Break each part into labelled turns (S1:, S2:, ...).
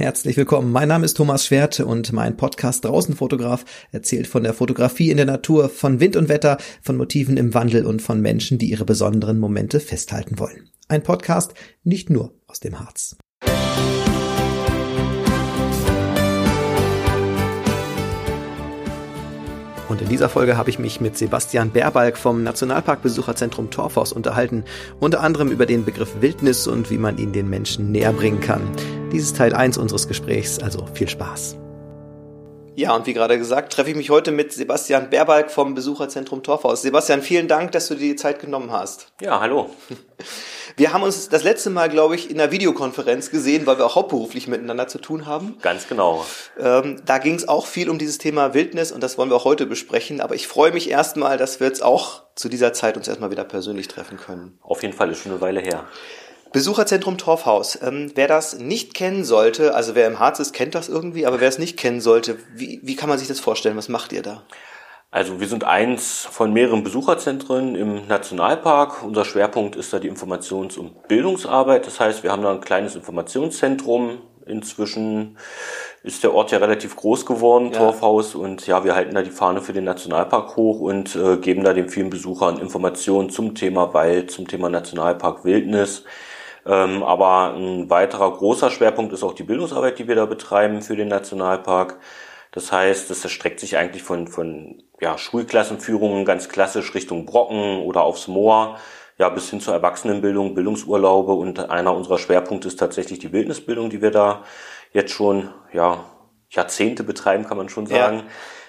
S1: Herzlich willkommen. Mein Name ist Thomas Schwert und mein Podcast Draußenfotograf erzählt von der Fotografie in der Natur, von Wind und Wetter, von Motiven im Wandel und von Menschen, die ihre besonderen Momente festhalten wollen. Ein Podcast nicht nur aus dem Harz. Und in dieser Folge habe ich mich mit Sebastian Berbalk vom Nationalparkbesucherzentrum Torfhaus unterhalten, unter anderem über den Begriff Wildnis und wie man ihn den Menschen näher bringen kann. Dies ist Teil 1 unseres Gesprächs, also viel Spaß. Ja, und wie gerade gesagt, treffe ich mich heute mit Sebastian Berbalk vom Besucherzentrum Torfhaus. Sebastian, vielen Dank, dass du dir die Zeit genommen hast.
S2: Ja, hallo.
S1: Wir haben uns das letzte Mal, glaube ich, in einer Videokonferenz gesehen, weil wir auch hauptberuflich miteinander zu tun haben.
S2: Ganz genau.
S1: Ähm, da ging es auch viel um dieses Thema Wildnis und das wollen wir auch heute besprechen. Aber ich freue mich erstmal, dass wir jetzt auch zu dieser Zeit uns erstmal wieder persönlich treffen können.
S2: Auf jeden Fall, ist schon eine Weile her.
S1: Besucherzentrum Torfhaus. Ähm, wer das nicht kennen sollte, also wer im Harz ist, kennt das irgendwie, aber wer es nicht kennen sollte, wie, wie kann man sich das vorstellen? Was macht ihr da?
S2: Also wir sind eins von mehreren Besucherzentren im Nationalpark. Unser Schwerpunkt ist da die Informations- und Bildungsarbeit. Das heißt, wir haben da ein kleines Informationszentrum. Inzwischen ist der Ort ja relativ groß geworden, ja. Torfhaus, und ja, wir halten da die Fahne für den Nationalpark hoch und äh, geben da den vielen Besuchern Informationen zum Thema Wald, zum Thema Nationalpark Wildnis. Ähm, aber ein weiterer großer Schwerpunkt ist auch die Bildungsarbeit, die wir da betreiben für den Nationalpark. Das heißt, das erstreckt sich eigentlich von, von ja, Schulklassenführungen ganz klassisch Richtung Brocken oder aufs Moor, ja, bis hin zur Erwachsenenbildung, Bildungsurlaube und einer unserer Schwerpunkte ist tatsächlich die Bildnisbildung, die wir da jetzt schon, ja, Jahrzehnte betreiben, kann man schon sagen.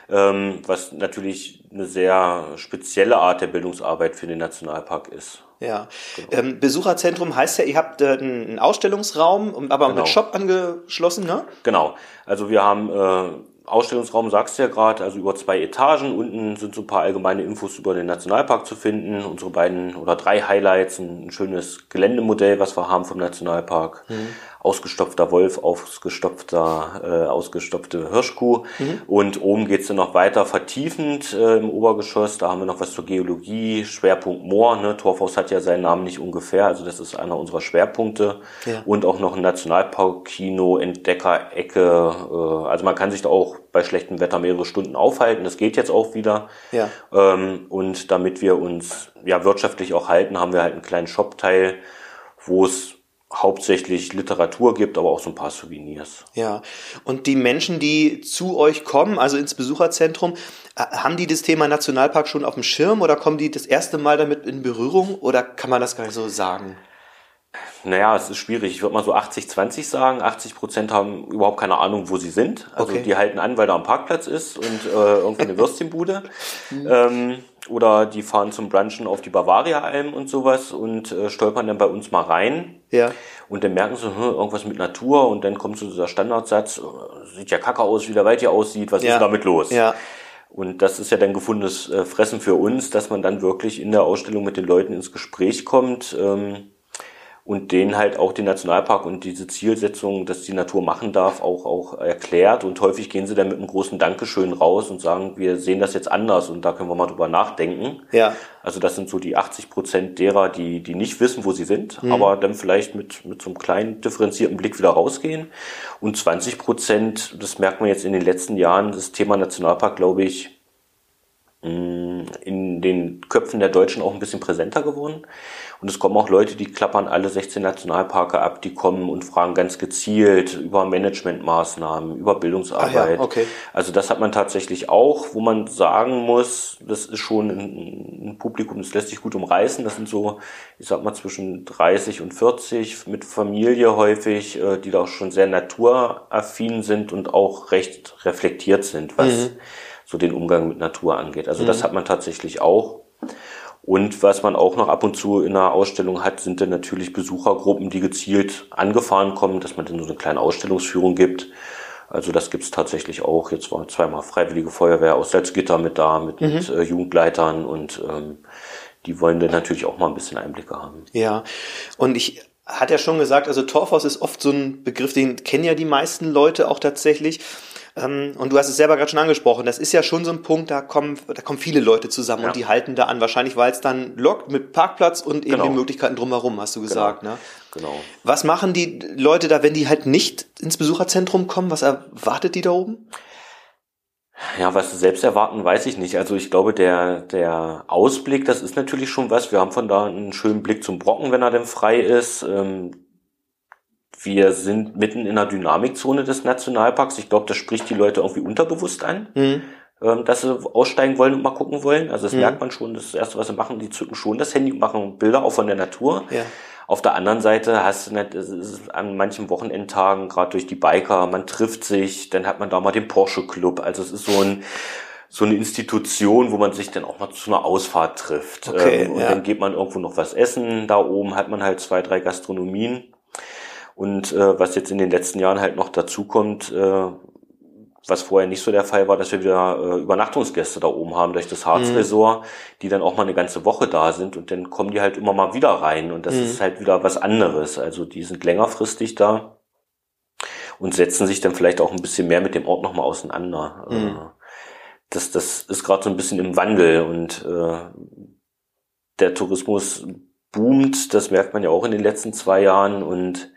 S2: Ja. Ähm, was natürlich eine sehr spezielle Art der Bildungsarbeit für den Nationalpark ist.
S1: Ja. Genau. Ähm, Besucherzentrum heißt ja, ihr habt äh, einen Ausstellungsraum, aber genau. mit Shop angeschlossen, ne?
S2: Genau. Also wir haben äh, Ausstellungsraum sagst du ja gerade, also über zwei Etagen. Unten sind so ein paar allgemeine Infos über den Nationalpark zu finden. Unsere beiden oder drei Highlights, ein, schönes Geländemodell, was wir haben vom Nationalpark. Mhm ausgestopfter Wolf, ausgestopfter, äh, ausgestopfte Hirschkuh. Mhm. Und oben geht's dann noch weiter vertiefend äh, im Obergeschoss. Da haben wir noch was zur Geologie, Schwerpunkt Moor. Ne? Torfhaus hat ja seinen Namen nicht ungefähr, also das ist einer unserer Schwerpunkte. Ja. Und auch noch ein Nationalpark-Kino, Entdecker-Ecke. Äh, also man kann sich da auch bei schlechtem Wetter mehrere Stunden aufhalten. Das geht jetzt auch wieder. Ja. Ähm, und damit wir uns ja wirtschaftlich auch halten, haben wir halt einen kleinen Shop-Teil, wo es hauptsächlich Literatur gibt, aber auch so ein paar Souvenirs.
S1: Ja, und die Menschen, die zu euch kommen, also ins Besucherzentrum, äh, haben die das Thema Nationalpark schon auf dem Schirm oder kommen die das erste Mal damit in Berührung oder kann man das gar nicht so sagen?
S2: Naja, es ist schwierig. Ich würde mal so 80-20 sagen. 80 Prozent haben überhaupt keine Ahnung, wo sie sind. Also okay. die halten an, weil da ein Parkplatz ist und äh, irgendwie eine Würstchenbude. Mhm. ähm, oder die fahren zum Brunchen auf die Bavaria-Alm und sowas und äh, stolpern dann bei uns mal rein. Ja. Und dann merken sie, hm, irgendwas mit Natur und dann kommt so dieser Standardsatz, äh, sieht ja kacke aus, wie der Wald hier aussieht, was ja. ist damit los? Ja. Und das ist ja dann gefundenes äh, Fressen für uns, dass man dann wirklich in der Ausstellung mit den Leuten ins Gespräch kommt. Ähm, und denen halt auch den Nationalpark und diese Zielsetzung, dass die Natur machen darf, auch, auch erklärt. Und häufig gehen sie dann mit einem großen Dankeschön raus und sagen, wir sehen das jetzt anders und da können wir mal drüber nachdenken. Ja. Also das sind so die 80 Prozent derer, die, die nicht wissen, wo sie sind, mhm. aber dann vielleicht mit, mit so einem kleinen differenzierten Blick wieder rausgehen. Und 20 Prozent, das merkt man jetzt in den letzten Jahren, das Thema Nationalpark, glaube ich, in den Köpfen der Deutschen auch ein bisschen präsenter geworden. Und es kommen auch Leute, die klappern alle 16 Nationalparke ab, die kommen und fragen ganz gezielt über Managementmaßnahmen, über Bildungsarbeit. Ah ja, okay. Also das hat man tatsächlich auch, wo man sagen muss, das ist schon ein, Publikum, das lässt sich gut umreißen. Das sind so, ich sag mal, zwischen 30 und 40 mit Familie häufig, äh, die da auch schon sehr naturaffin sind und auch recht reflektiert sind, was mhm. So den Umgang mit Natur angeht. Also mhm. das hat man tatsächlich auch. Und was man auch noch ab und zu in einer Ausstellung hat, sind dann natürlich Besuchergruppen, die gezielt angefahren kommen, dass man dann so eine kleine Ausstellungsführung gibt. Also das gibt's tatsächlich auch. Jetzt waren zweimal Freiwillige Feuerwehr aus Salzgitter mit da, mit, mhm. mit äh, Jugendleitern und ähm, die wollen dann natürlich auch mal ein bisschen Einblicke haben.
S1: Ja, und ich hat ja schon gesagt, also Torfhaus ist oft so ein Begriff, den kennen ja die meisten Leute auch tatsächlich. Ähm, und du hast es selber gerade schon angesprochen, das ist ja schon so ein Punkt, da kommen, da kommen viele Leute zusammen ja. und die halten da an, wahrscheinlich weil es dann lockt mit Parkplatz und eben genau. den Möglichkeiten drumherum, hast du gesagt.
S2: Genau. Ne? genau.
S1: Was machen die Leute da, wenn die halt nicht ins Besucherzentrum kommen? Was erwartet die da oben?
S2: Ja, was sie selbst erwarten, weiß ich nicht. Also ich glaube, der, der Ausblick, das ist natürlich schon was. Wir haben von da einen schönen Blick zum Brocken, wenn er denn frei ist. Ähm, wir sind mitten in der Dynamikzone des Nationalparks. Ich glaube, das spricht die Leute irgendwie unterbewusst an, mhm. Ähm, dass sie aussteigen wollen und mal gucken wollen. Also das mhm. merkt man schon. Das, ist das Erste, was sie machen, die zücken schon das Handy und machen Bilder auch von der Natur. Ja. Auf der anderen Seite hast du nicht, es ist an manchen Wochenendtagen, gerade durch die Biker, man trifft sich, dann hat man da mal den Porsche Club. Also es ist so ein so eine Institution, wo man sich dann auch mal zu einer Ausfahrt trifft. Okay, ähm, und ja. dann geht man irgendwo noch was essen. Da oben hat man halt zwei, drei Gastronomien. Und äh, was jetzt in den letzten Jahren halt noch dazu kommt, äh, was vorher nicht so der Fall war, dass wir wieder äh, Übernachtungsgäste da oben haben durch das Harzresort, mhm. die dann auch mal eine ganze Woche da sind und dann kommen die halt immer mal wieder rein und das mhm. ist halt wieder was anderes. Also die sind längerfristig da und setzen sich dann vielleicht auch ein bisschen mehr mit dem Ort nochmal auseinander. Mhm. Äh, das, das ist gerade so ein bisschen im Wandel und äh, der Tourismus boomt, das merkt man ja auch in den letzten zwei Jahren und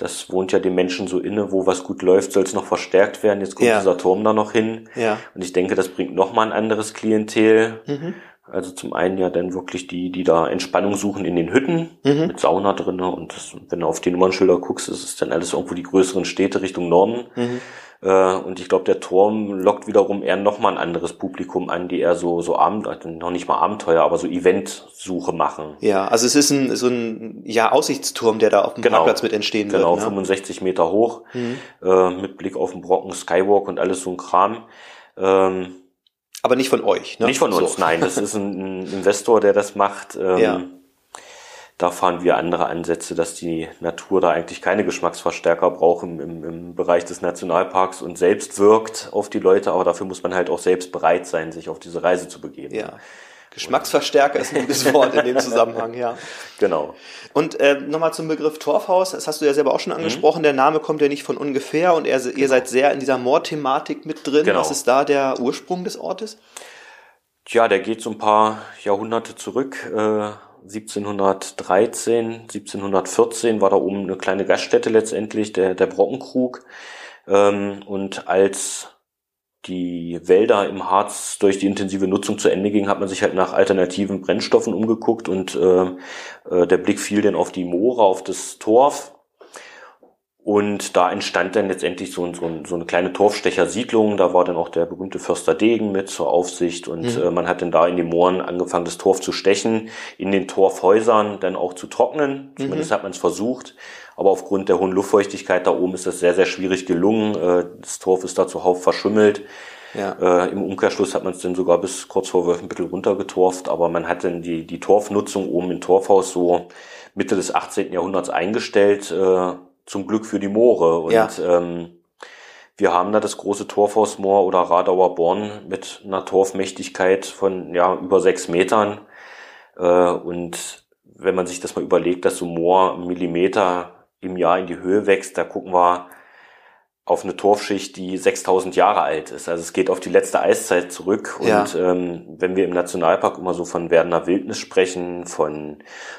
S2: das wohnt ja den Menschen so inne, wo was gut läuft, soll es noch verstärkt werden. Jetzt kommt ja. dieser Turm da noch hin. Ja. Und ich denke, das bringt nochmal ein anderes Klientel. Mhm. Also zum einen ja dann wirklich die, die da Entspannung suchen in den Hütten mhm. mit Sauna drinne und das, wenn du auf die Nummernschilder guckst, ist es dann alles irgendwo die größeren Städte Richtung Norden. Mhm. Äh, und ich glaube, der Turm lockt wiederum eher nochmal ein anderes Publikum an, die eher so, so Abend, also noch nicht mal Abenteuer, aber so Eventsuche machen.
S1: Ja, also es ist ein, so ein, ja, Aussichtsturm, der da auf dem genau. Parkplatz mit entstehen
S2: genau,
S1: wird.
S2: Genau, ne? 65 Meter hoch, mhm. äh, mit Blick auf den Brocken, Skywalk und alles so ein Kram. Ähm,
S1: aber nicht von euch,
S2: ne? Nicht von uns, so. nein. Das ist ein, Investor, der das macht. Ähm, ja da fahren wir andere Ansätze, dass die Natur da eigentlich keine Geschmacksverstärker braucht im, im, im, Bereich des Nationalparks und selbst wirkt auf die Leute, aber dafür muss man halt auch selbst bereit sein, sich auf diese Reise zu begeben.
S1: Ja. Geschmacksverstärker ist ein gutes Wort in dem Zusammenhang, ja.
S2: Genau.
S1: Und äh, nochmal zum Begriff Torfhaus, das hast du ja selber auch schon mhm. angesprochen, mhm. der Name kommt ja nicht von ungefähr und er, ihr genau. seid sehr in dieser Moor-Thematik mit drin. Genau. Was ist da der Ursprung des Ortes?
S2: Tja, der geht so ein paar Jahrhunderte zurück. Äh, 1713, 1714 war da oben eine kleine Gaststätte letztendlich, der, der Brockenkrug. Ähm, und als die Wälder im Harz durch die intensive Nutzung zu Ende ging, hat man sich halt nach alternativen Brennstoffen umgeguckt und äh, äh, der Blick fiel dann auf die Moore, auf das Torf und da entstand dann letztendlich so, so, so eine kleine Torfstechersiedlung. Da war dann auch der berühmte Förster Degen mit zur Aufsicht. Und mhm. äh, man hat dann da in den Mooren angefangen, das Torf zu stechen, in den Torfhäusern dann auch zu trocknen. Zumindest mhm. hat man es versucht. Aber aufgrund der hohen Luftfeuchtigkeit da oben ist das sehr, sehr schwierig gelungen. Äh, das Torf ist da zuhauf verschimmelt. Ja. Äh, Im Umkehrschluss hat man es dann sogar bis kurz vor Wölfenbüttel runtergetorft. Aber man hat dann die, die Torfnutzung oben im Torfhaus so Mitte des 18. Jahrhunderts eingestellt. Äh, zum Glück für die Moore. Und ja. ähm, wir haben da das große Torfausmoor oder Radauer Born mit einer Torfmächtigkeit von ja über sechs Metern. Äh, und wenn man sich das mal überlegt, dass so Moor Millimeter im Jahr in die Höhe wächst, da gucken wir auf eine Torfschicht, die 6000 Jahre alt ist. Also es geht auf die letzte Eiszeit zurück. Und ja. ähm, wenn wir im Nationalpark immer so von werdener Wildnis sprechen, von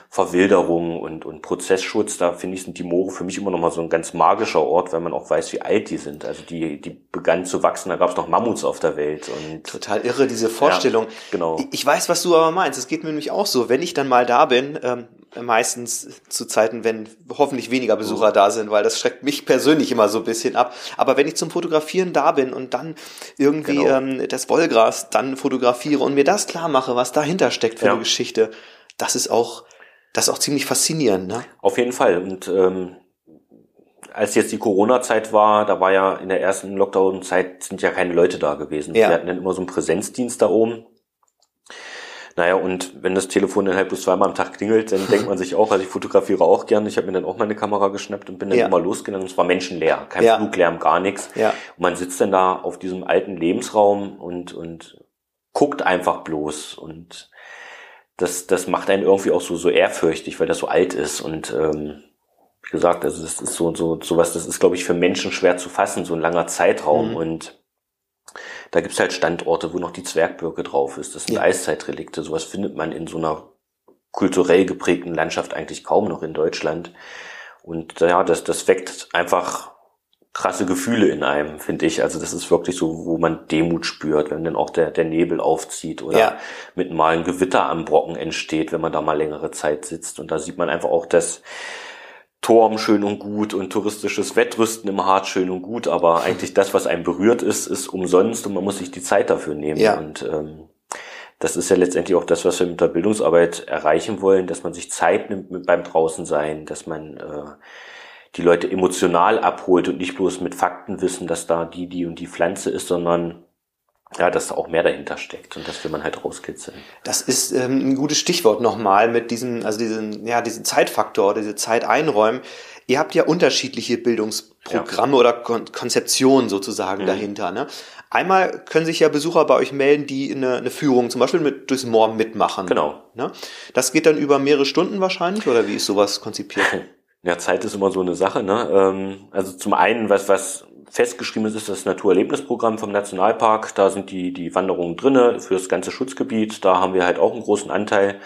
S2: Verwilderung und, und Prozessschutz, da finde ich, sind die Moore für mich immer noch mal so ein ganz magischer Ort, weil man auch weiß, wie alt die sind. Also die, die begannen zu wachsen, da gab es noch Mammuts auf der Welt. Und
S1: Total irre, diese Vorstellung. Ja,
S2: genau.
S1: Ich weiß, was du aber meinst. Es geht mir nämlich auch so. Wenn ich dann mal da bin, ähm, meistens zu Zeiten, wenn hoffentlich weniger Besucher mhm. da sind, weil das schreckt mich persönlich immer so ein bisschen ab. Aber wenn ich zum Fotografieren da bin und dann irgendwie genau. ähm, das Wollgras dann fotografiere und mir das klar mache, was dahinter steckt für ja. eine Geschichte, das ist auch, das ist auch ziemlich faszinierend. Ne?
S2: Auf jeden Fall. Und ähm, als jetzt die Corona-Zeit war, da war ja in der ersten Lockdown-Zeit sind ja keine Leute da gewesen. Ja. Wir hatten dann immer so einen Präsenzdienst da oben. Naja, und wenn das Telefon dann halt bloß zweimal am Tag klingelt, dann denkt man sich auch, also ich fotografiere auch gerne, ich habe mir dann auch meine Kamera geschnappt und bin dann ja. immer losgegangen. Es war menschenleer, kein ja. Fluglärm, gar nichts. Ja. Und man sitzt dann da auf diesem alten Lebensraum und, und guckt einfach bloß. Und das, das macht einen irgendwie auch so, so ehrfürchtig, weil das so alt ist. Und ähm, wie gesagt, also das ist so, so, sowas, das ist, glaube ich, für Menschen schwer zu fassen, so ein langer Zeitraum. Mhm. Und da gibt's halt Standorte, wo noch die Zwergbirke drauf ist. Das sind ja. Eiszeitrelikte. Sowas findet man in so einer kulturell geprägten Landschaft eigentlich kaum noch in Deutschland. Und ja, das, das weckt einfach krasse Gefühle in einem, finde ich. Also das ist wirklich so, wo man Demut spürt, wenn dann auch der, der Nebel aufzieht oder ja. mit mal ein Gewitter am Brocken entsteht, wenn man da mal längere Zeit sitzt. Und da sieht man einfach auch, dass Turm schön und gut und touristisches Wettrüsten im Hart schön und gut, aber eigentlich das, was einem berührt ist, ist umsonst und man muss sich die Zeit dafür nehmen. Ja. Und ähm, das ist ja letztendlich auch das, was wir mit der Bildungsarbeit erreichen wollen, dass man sich Zeit nimmt mit beim Draußensein, dass man äh, die Leute emotional abholt und nicht bloß mit Fakten wissen, dass da die, die und die Pflanze ist, sondern ja, dass da auch mehr dahinter steckt und das will man halt rauskitzeln.
S1: Das ist ähm, ein gutes Stichwort nochmal mit diesem, also diesen, ja, diesen Zeitfaktor, diese Zeit einräumen. Ihr habt ja unterschiedliche Bildungsprogramme ja. oder Kon Konzeptionen sozusagen mhm. dahinter. Ne? Einmal können sich ja Besucher bei euch melden, die eine, eine Führung zum Beispiel mit, durchs Moor mitmachen.
S2: Genau.
S1: Ne? Das geht dann über mehrere Stunden wahrscheinlich oder wie ist sowas konzipiert?
S2: Ja, Zeit ist immer so eine Sache. Ne? Ähm, also zum einen, was, was festgeschrieben ist, ist das Naturerlebnisprogramm vom Nationalpark. Da sind die, die Wanderungen drinne für das ganze Schutzgebiet. Da haben wir halt auch einen großen Anteil.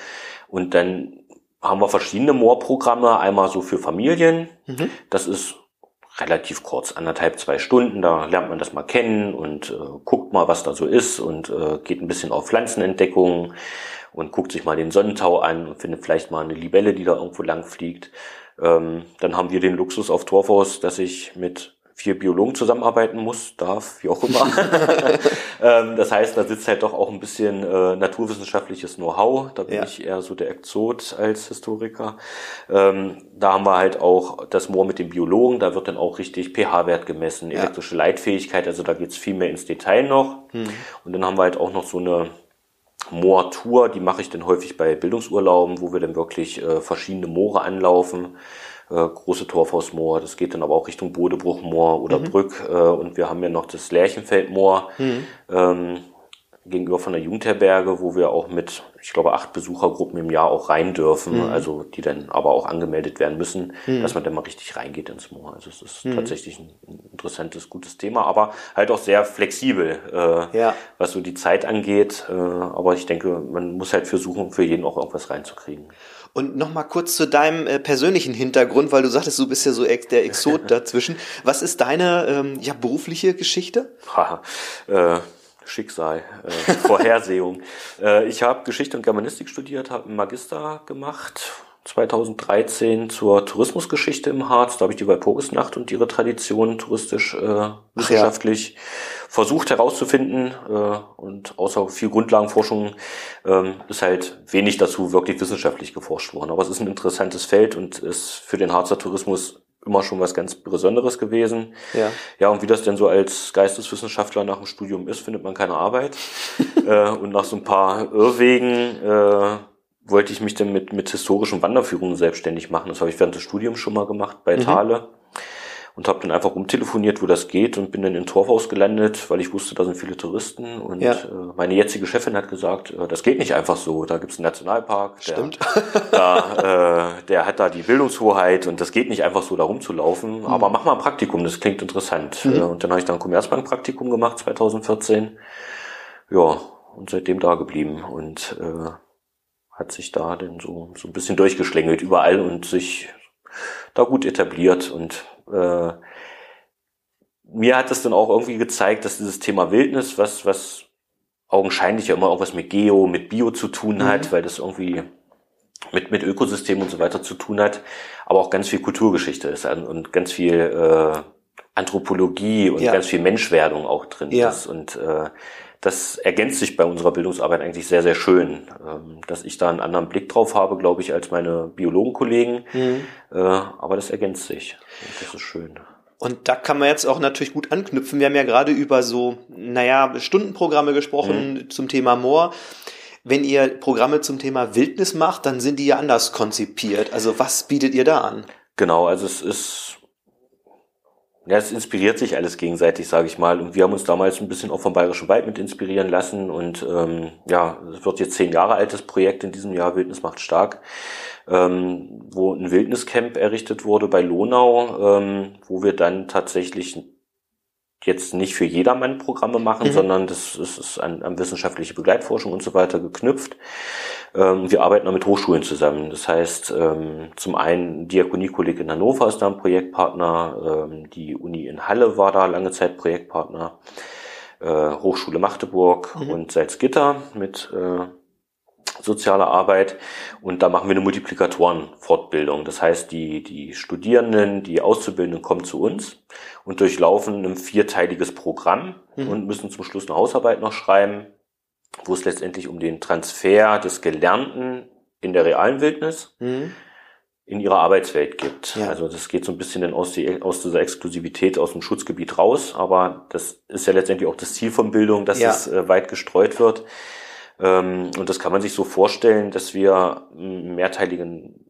S2: Und dann haben wir verschiedene Moorprogramme. Einmal so für Familien. Mhm. Das ist relativ kurz, anderthalb, zwei Stunden. Da lernt man das mal kennen und äh, guckt mal, was da so ist und äh, geht ein bisschen auf Pflanzenentdeckung und guckt sich mal den Sonnentau an und findet vielleicht mal eine Libelle, die da irgendwo lang fliegt. Ähm, dann haben wir den Luxus auf Torfhaus, dass ich mit vier Biologen zusammenarbeiten muss, darf, wie auch immer. ähm, das heißt, da sitzt halt doch auch ein bisschen äh, naturwissenschaftliches Know-how. Da bin ja. ich eher so der Exot als Historiker. Ähm, da haben wir halt auch das Moor mit den Biologen. Da wird dann auch richtig pH-Wert gemessen, elektrische ja. Leitfähigkeit. Also da geht's viel mehr ins Detail noch. Hm. Und dann haben wir halt auch noch so eine Moor-Tour, die mache ich dann häufig bei Bildungsurlauben, wo wir dann wirklich äh, verschiedene Moore anlaufen. Äh, große Torfhausmoor, das geht dann aber auch Richtung Bodebruchmoor oder mhm. Brück. Äh, und wir haben ja noch das Lärchenfeldmoor. Mhm. Ähm, gegenüber von der Jugendherberge, wo wir auch mit, ich glaube, acht Besuchergruppen im Jahr auch rein dürfen, mhm. also die dann aber auch angemeldet werden müssen, mhm. dass man dann mal richtig reingeht ins Moor. Also es ist mhm. tatsächlich ein interessantes, gutes Thema, aber halt auch sehr flexibel, äh, ja. was so die Zeit angeht. Äh, aber ich denke, man muss halt versuchen, für jeden auch irgendwas reinzukriegen.
S1: Und nochmal kurz zu deinem äh, persönlichen Hintergrund, weil du sagtest, du bist ja so ex der Exot dazwischen. Was ist deine ähm, ja, berufliche Geschichte?
S2: Ha, äh, Schicksal, äh, Vorhersehung. äh, ich habe Geschichte und Germanistik studiert, habe einen Magister gemacht, 2013 zur Tourismusgeschichte im Harz. Da habe ich die Walpurgisnacht und ihre Tradition touristisch äh, wissenschaftlich ja. versucht herauszufinden. Äh, und außer viel Grundlagenforschung ähm, ist halt wenig dazu wirklich wissenschaftlich geforscht worden. Aber es ist ein interessantes Feld und ist für den Harzer Tourismus immer schon was ganz Besonderes gewesen. Ja. ja, und wie das denn so als Geisteswissenschaftler nach dem Studium ist, findet man keine Arbeit. äh, und nach so ein paar Irrwegen äh, wollte ich mich dann mit, mit historischen Wanderführungen selbstständig machen. Das habe ich während des Studiums schon mal gemacht bei mhm. Thale und habe dann einfach rumtelefoniert, wo das geht und bin dann in Torfhaus gelandet, weil ich wusste, da sind viele Touristen und ja. äh, meine jetzige Chefin hat gesagt, äh, das geht nicht einfach so, da gibt's einen Nationalpark, der,
S1: Stimmt.
S2: da, äh, der hat da die Bildungshoheit und das geht nicht einfach so da rumzulaufen, mhm. aber mach mal ein Praktikum, das klingt interessant. Mhm. Äh, und dann habe ich dann ein Commerzbank-Praktikum gemacht 2014, ja, und seitdem da geblieben und äh, hat sich da dann so, so ein bisschen durchgeschlängelt überall und sich da gut etabliert und äh, mir hat es dann auch irgendwie gezeigt, dass dieses Thema Wildnis, was, was augenscheinlich ja immer auch was mit Geo, mit Bio zu tun hat, mhm. weil das irgendwie mit, mit Ökosystemen und so weiter zu tun hat, aber auch ganz viel Kulturgeschichte ist und ganz viel äh, Anthropologie und ja. ganz viel Menschwerdung auch drin ja. ist. Und äh, das ergänzt sich bei unserer Bildungsarbeit eigentlich sehr, sehr schön. Ähm, dass ich da einen anderen Blick drauf habe, glaube ich, als meine Biologenkollegen. Mhm. Äh, aber das ergänzt sich. Und das ist schön.
S1: Und da kann man jetzt auch natürlich gut anknüpfen. Wir haben ja gerade über so, naja, Stundenprogramme gesprochen mhm. zum Thema Moor. Wenn ihr Programme zum Thema Wildnis macht, dann sind die ja anders konzipiert. Also was bietet ihr da an?
S2: Genau, also es ist ja, es inspiriert sich alles gegenseitig, sage ich mal. Und wir haben uns damals ein bisschen auch vom Bayerischen Wald mit inspirieren lassen. Und ähm, ja, es wird jetzt zehn Jahre altes Projekt in diesem Jahr, Wildnis macht stark, ähm, wo ein Wildniscamp errichtet wurde bei Lonau, ähm, wo wir dann tatsächlich jetzt nicht für jedermann Programme machen, mhm. sondern das, das ist an, an wissenschaftliche Begleitforschung und so weiter geknüpft. Ähm, wir arbeiten auch mit Hochschulen zusammen. Das heißt, ähm, zum einen Diakoniekolleg in Hannover ist da ein Projektpartner, ähm, die Uni in Halle war da lange Zeit Projektpartner, äh, Hochschule Magdeburg mhm. und Salzgitter mit äh, soziale Arbeit und da machen wir eine Multiplikatorenfortbildung. Das heißt, die, die Studierenden, die Auszubildenden kommen zu uns und durchlaufen ein vierteiliges Programm mhm. und müssen zum Schluss eine Hausarbeit noch schreiben, wo es letztendlich um den Transfer des Gelernten in der realen Wildnis mhm. in ihrer Arbeitswelt gibt. Ja. Also das geht so ein bisschen dann aus, die, aus dieser Exklusivität aus dem Schutzgebiet raus, aber das ist ja letztendlich auch das Ziel von Bildung, dass ja. es äh, weit gestreut wird. Ähm, und das kann man sich so vorstellen, dass wir einen mehrteiligen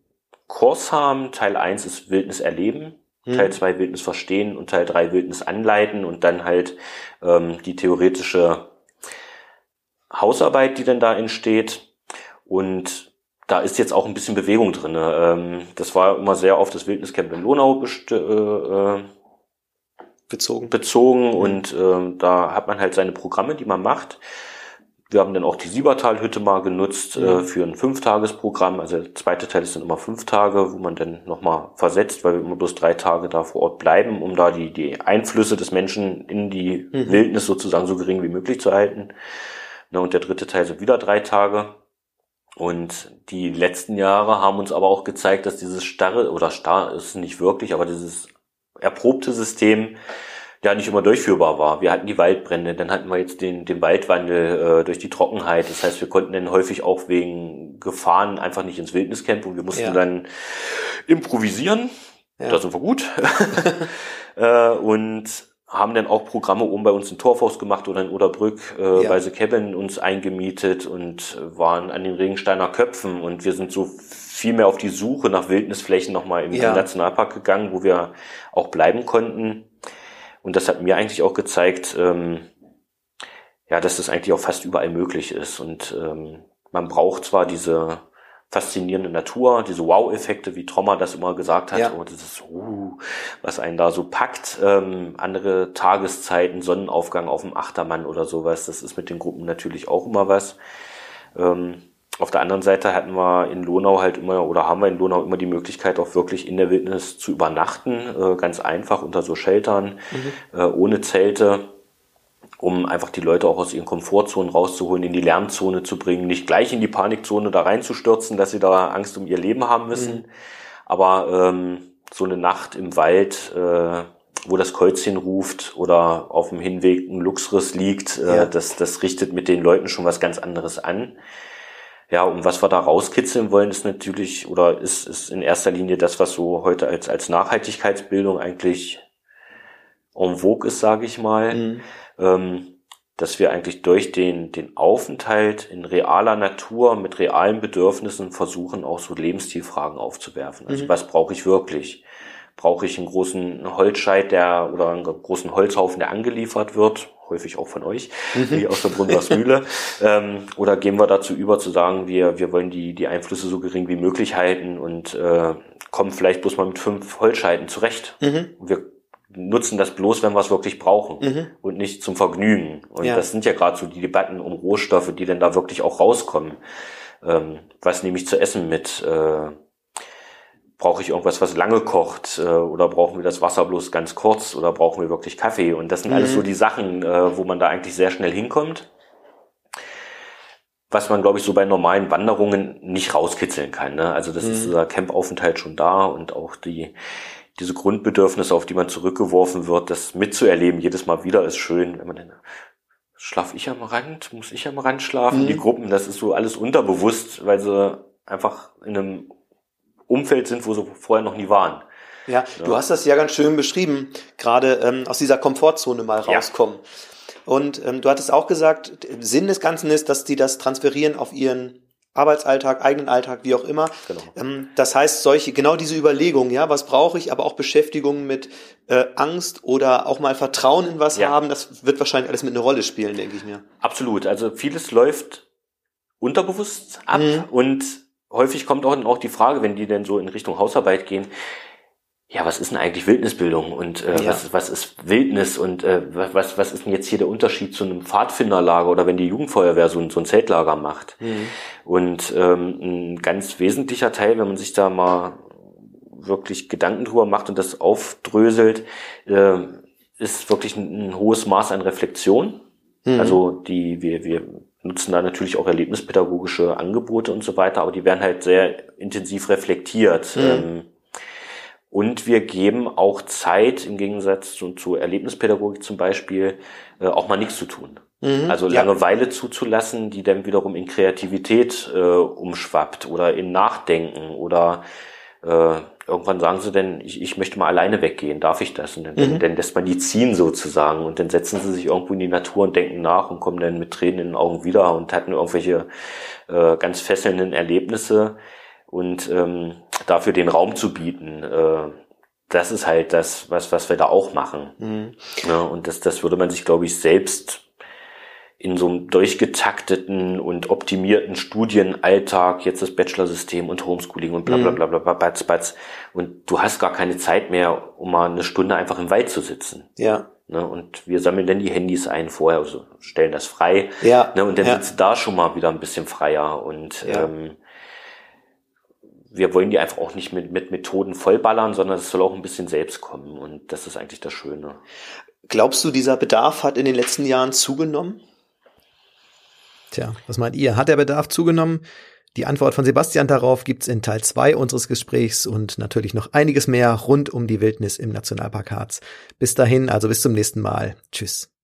S2: Kurs haben. Teil 1 ist Wildnis erleben. Hm. Teil 2 Wildnis verstehen und Teil 3 Wildnis anleiten und dann halt ähm, die theoretische Hausarbeit, die dann da entsteht. Und da ist jetzt auch ein bisschen Bewegung drin. Ähm, das war immer sehr auf das Wildniscamp in Lonau äh, äh, bezogen. bezogen mhm. und äh, da hat man halt seine Programme, die man macht. Wir haben dann auch die Siebertalhütte mal genutzt mhm. äh, für ein Fünftagesprogramm. Also der zweite Teil ist dann immer fünf Tage, wo man dann nochmal versetzt, weil wir immer bloß drei Tage da vor Ort bleiben, um da die, die Einflüsse des Menschen in die mhm. Wildnis sozusagen so gering wie möglich zu halten. Na, und der dritte Teil sind wieder drei Tage. Und die letzten Jahre haben uns aber auch gezeigt, dass dieses starre, oder starr ist nicht wirklich, aber dieses erprobte System ja nicht immer durchführbar war. Wir hatten die Waldbrände, dann hatten wir jetzt den, den Waldwandel äh, durch die Trockenheit. Das heißt, wir konnten dann häufig auch wegen Gefahren einfach nicht ins Wildniscamp und wir mussten ja. dann improvisieren. Ja. Da sind wir gut. äh, und haben dann auch Programme oben bei uns in Torfhaus gemacht oder in Oderbrück äh, ja. bei The Cabin uns eingemietet und waren an den Regensteiner Köpfen und wir sind so viel mehr auf die Suche nach Wildnisflächen nochmal im, ja. Nationalpark gegangen, wo wir auch bleiben konnten. Und das hat mir eigentlich auch gezeigt, ähm, ja, dass das eigentlich auch fast überall möglich ist. Und ähm, man braucht zwar diese faszinierende Natur, diese Wow-Effekte, wie Trommer das immer gesagt hat, ja. und das ist, uh, was einen da so packt. Ähm, andere Tageszeiten, Sonnenaufgang auf dem Achtermann oder sowas, das ist mit den Gruppen natürlich auch immer was. Ähm, auf der anderen Seite hatten wir in Lonau halt immer oder haben wir in Lonau immer die Möglichkeit auch wirklich in der Wildnis zu übernachten, äh, ganz einfach unter so Sheltern, mhm. äh, ohne Zelte, um einfach die Leute auch aus ihren Komfortzonen rauszuholen, in die Lärmzone zu bringen, nicht gleich in die Panikzone da reinzustürzen, dass sie da Angst um ihr Leben haben müssen. Mhm. Aber ähm, so eine Nacht im Wald, äh, wo das Kreuzchen ruft oder auf dem Hinweg ein Luxus liegt, äh, ja. das, das richtet mit den Leuten schon was ganz anderes an. Ja, und was wir da rauskitzeln wollen, ist natürlich oder ist, ist in erster Linie das, was so heute als, als Nachhaltigkeitsbildung eigentlich en vogue ist, sage ich mal, mhm. ähm, dass wir eigentlich durch den, den Aufenthalt in realer Natur mit realen Bedürfnissen versuchen, auch so Lebensstilfragen aufzuwerfen. Also mhm. was brauche ich wirklich? Brauche ich einen großen Holzscheit, der oder einen großen Holzhaufen, der angeliefert wird? häufig auch von euch, mhm. wie aus der Brunnersmühle. ähm, oder gehen wir dazu über zu sagen, wir, wir wollen die, die Einflüsse so gering wie möglich halten und äh, kommen vielleicht bloß mal mit fünf Holzscheiten zurecht. Mhm. Wir nutzen das bloß, wenn wir es wirklich brauchen mhm. und nicht zum Vergnügen. Und ja. das sind ja gerade so die Debatten um Rohstoffe, die denn da wirklich auch rauskommen. Ähm, was nehme ich zu essen mit? Äh, brauche ich irgendwas, was lange kocht äh, oder brauchen wir das Wasser bloß ganz kurz oder brauchen wir wirklich Kaffee? Und das sind mhm. alles so die Sachen, äh, wo man da eigentlich sehr schnell hinkommt. Was man, glaube ich, so bei normalen Wanderungen nicht rauskitzeln kann. Ne? Also das mhm. ist dieser Campaufenthalt schon da und auch die diese Grundbedürfnisse, auf die man zurückgeworfen wird, das mitzuerleben, jedes Mal wieder ist schön, wenn man dann schlaf ich am Rand, muss ich am Rand schlafen, mhm. die Gruppen, das ist so alles unterbewusst, weil sie einfach in einem Umfeld sind, wo sie vorher noch nie waren.
S1: Ja, ja. du hast das ja ganz schön beschrieben, gerade ähm, aus dieser Komfortzone mal rauskommen. Ja. Und ähm, du hattest auch gesagt, Sinn des Ganzen ist, dass die das transferieren auf ihren Arbeitsalltag, eigenen Alltag, wie auch immer. Genau. Ähm, das heißt, solche, genau diese Überlegungen, ja, was brauche ich, aber auch Beschäftigung mit äh, Angst oder auch mal Vertrauen in was ja. haben, das wird wahrscheinlich alles mit einer Rolle spielen, denke ich mir.
S2: Absolut. Also vieles läuft unterbewusst ab mhm. und häufig kommt auch, auch die Frage, wenn die denn so in Richtung Hausarbeit gehen, ja, was ist denn eigentlich Wildnisbildung und äh, ja. was, was ist Wildnis und äh, was, was ist denn jetzt hier der Unterschied zu einem Pfadfinderlager oder wenn die Jugendfeuerwehr so ein, so ein Zeltlager macht? Mhm. Und ähm, ein ganz wesentlicher Teil, wenn man sich da mal wirklich Gedanken drüber macht und das aufdröselt, äh, ist wirklich ein, ein hohes Maß an Reflexion. Mhm. Also die, wir, wir nutzen da natürlich auch erlebnispädagogische Angebote und so weiter, aber die werden halt sehr intensiv reflektiert. Mhm. Ähm, und wir geben auch Zeit, im Gegensatz zu, zu Erlebnispädagogik zum Beispiel, äh, auch mal nichts zu tun. Mhm, also Langeweile ja. zuzulassen, die dann wiederum in Kreativität äh, umschwappt oder in Nachdenken oder äh, irgendwann sagen sie denn, ich, ich möchte mal alleine weggehen, darf ich das? Und dann, mhm. dann lässt man die ziehen sozusagen und dann setzen sie sich irgendwo in die Natur und denken nach und kommen dann mit Tränen in den Augen wieder und hatten irgendwelche äh, ganz fesselnden Erlebnisse und ähm, dafür den Raum zu bieten. Äh, das ist halt das, was, was wir da auch machen. Mhm. Ja, und das, das würde man sich, glaube ich, selbst in so einem durchgetakteten und optimierten Studienalltag, jetzt das Bachelorsystem und Homeschooling und bla bla mhm. bla bla, bla batz, batz, und du hast gar keine Zeit mehr, um mal eine Stunde einfach im Wald zu sitzen.
S1: Ja.
S2: Ne, und wir sammeln dann die Handys ein vorher, also stellen das frei. Ja. Ne, und dann ja. sitzt da schon mal wieder ein bisschen freier. Und ja. ähm, wir wollen die einfach auch nicht mit, mit Methoden vollballern, sondern es soll auch ein bisschen selbst kommen. Und das ist eigentlich das Schöne.
S1: Glaubst du, dieser Bedarf hat in den letzten Jahren zugenommen? Tja, was meint ihr? Hat der Bedarf zugenommen? Die Antwort von Sebastian darauf gibt's in Teil 2 unseres Gesprächs und natürlich noch einiges mehr rund um die Wildnis im Nationalpark Harz. Bis dahin, also bis zum nächsten Mal. Tschüss.